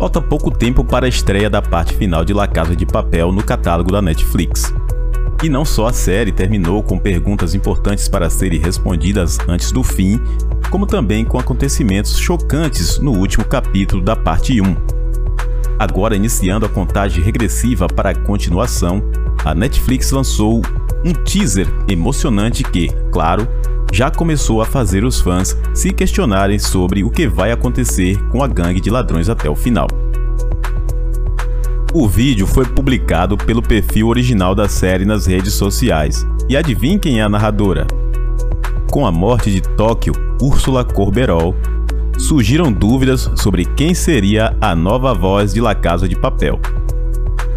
Falta pouco tempo para a estreia da parte final de La Casa de Papel no catálogo da Netflix. E não só a série terminou com perguntas importantes para serem respondidas antes do fim, como também com acontecimentos chocantes no último capítulo da parte 1. Agora iniciando a contagem regressiva para a continuação, a Netflix lançou um teaser emocionante que, claro, já começou a fazer os fãs se questionarem sobre o que vai acontecer com a gangue de ladrões até o final. O vídeo foi publicado pelo perfil original da série nas redes sociais. E adivinhe quem é a narradora? Com a morte de Tóquio, Úrsula Corberol, surgiram dúvidas sobre quem seria a nova voz de La Casa de Papel.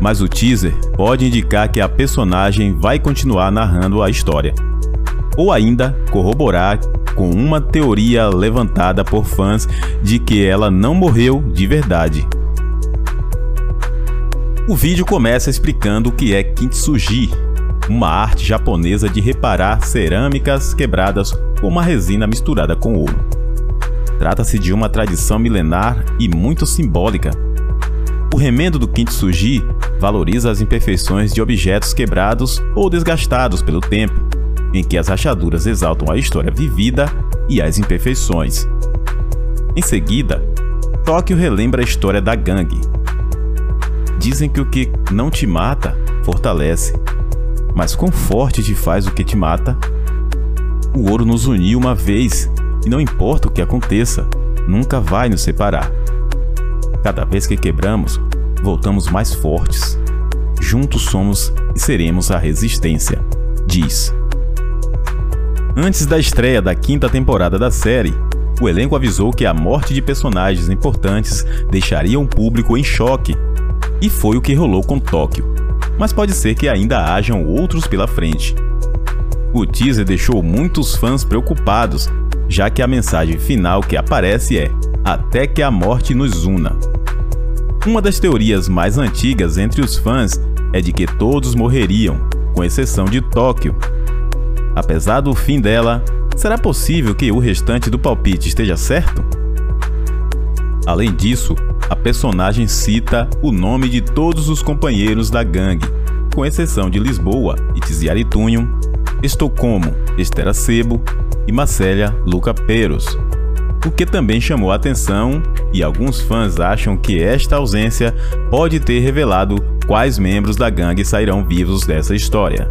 Mas o teaser pode indicar que a personagem vai continuar narrando a história ou ainda corroborar com uma teoria levantada por fãs de que ela não morreu de verdade. O vídeo começa explicando o que é kintsugi, uma arte japonesa de reparar cerâmicas quebradas com uma resina misturada com ouro. Trata-se de uma tradição milenar e muito simbólica. O remendo do kintsugi valoriza as imperfeições de objetos quebrados ou desgastados pelo tempo, em que as rachaduras exaltam a história vivida e as imperfeições. Em seguida, Tóquio relembra a história da gangue. Dizem que o que não te mata fortalece, mas quão forte te faz o que te mata? O ouro nos uniu uma vez e não importa o que aconteça, nunca vai nos separar. Cada vez que quebramos, voltamos mais fortes. Juntos somos e seremos a resistência, diz. Antes da estreia da quinta temporada da série, o elenco avisou que a morte de personagens importantes deixaria o público em choque. E foi o que rolou com Tóquio. Mas pode ser que ainda hajam outros pela frente. O teaser deixou muitos fãs preocupados, já que a mensagem final que aparece é: Até que a morte nos una. Uma das teorias mais antigas entre os fãs é de que todos morreriam, com exceção de Tóquio, Apesar do fim dela, será possível que o restante do palpite esteja certo? Além disso, a personagem cita o nome de todos os companheiros da gangue, com exceção de Lisboa e Tiziaritunhum, Estocolmo, Estera Sebo e Marcélia Luca Peros, o que também chamou a atenção e alguns fãs acham que esta ausência pode ter revelado quais membros da gangue sairão vivos dessa história.